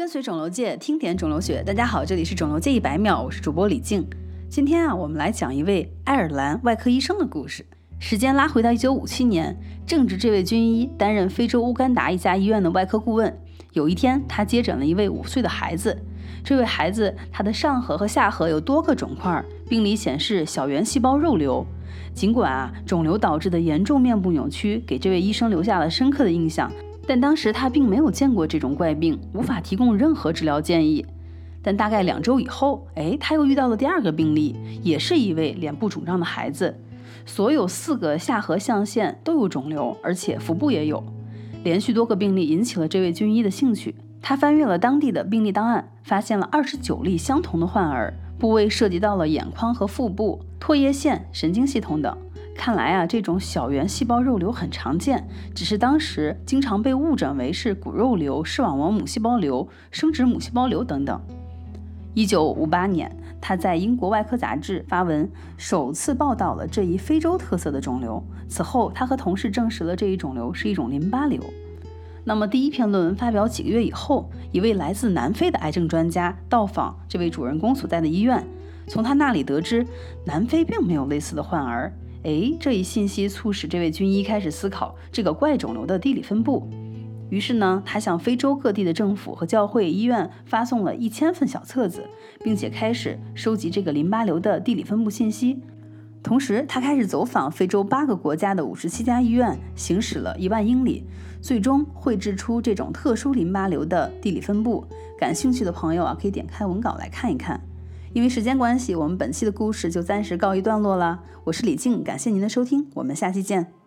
跟随肿瘤界，听点肿瘤学。大家好，这里是肿瘤界一百秒，我是主播李静。今天啊，我们来讲一位爱尔兰外科医生的故事。时间拉回到一九五七年，正值这位军医担任非洲乌干达一家医院的外科顾问。有一天，他接诊了一位五岁的孩子。这位孩子他的上颌和下颌有多个肿块，病理显示小圆细胞肉瘤。尽管啊，肿瘤导致的严重面部扭曲给这位医生留下了深刻的印象。但当时他并没有见过这种怪病，无法提供任何治疗建议。但大概两周以后，哎，他又遇到了第二个病例，也是一位脸部肿胀的孩子，所有四个下颌象限都有肿瘤，而且腹部也有。连续多个病例引起了这位军医的兴趣，他翻阅了当地的病例档案，发现了二十九例相同的患儿，部位涉及到了眼眶和腹部、唾液腺、神经系统等。看来啊，这种小圆细胞肉瘤很常见，只是当时经常被误诊为是骨肉瘤、视网膜母细胞瘤、生殖母细胞瘤等等。一九五八年，他在英国外科杂志发文，首次报道了这一非洲特色的肿瘤。此后，他和同事证实了这一肿瘤是一种淋巴瘤。那么，第一篇论文发表几个月以后，一位来自南非的癌症专家到访这位主人公所在的医院，从他那里得知，南非并没有类似的患儿。哎，这一信息促使这位军医开始思考这个怪肿瘤的地理分布。于是呢，他向非洲各地的政府和教会医院发送了一千份小册子，并且开始收集这个淋巴瘤的地理分布信息。同时，他开始走访非洲八个国家的五十七家医院，行驶了一万英里，最终绘制出这种特殊淋巴瘤的地理分布。感兴趣的朋友啊，可以点开文稿来看一看。因为时间关系，我们本期的故事就暂时告一段落了。我是李静，感谢您的收听，我们下期见。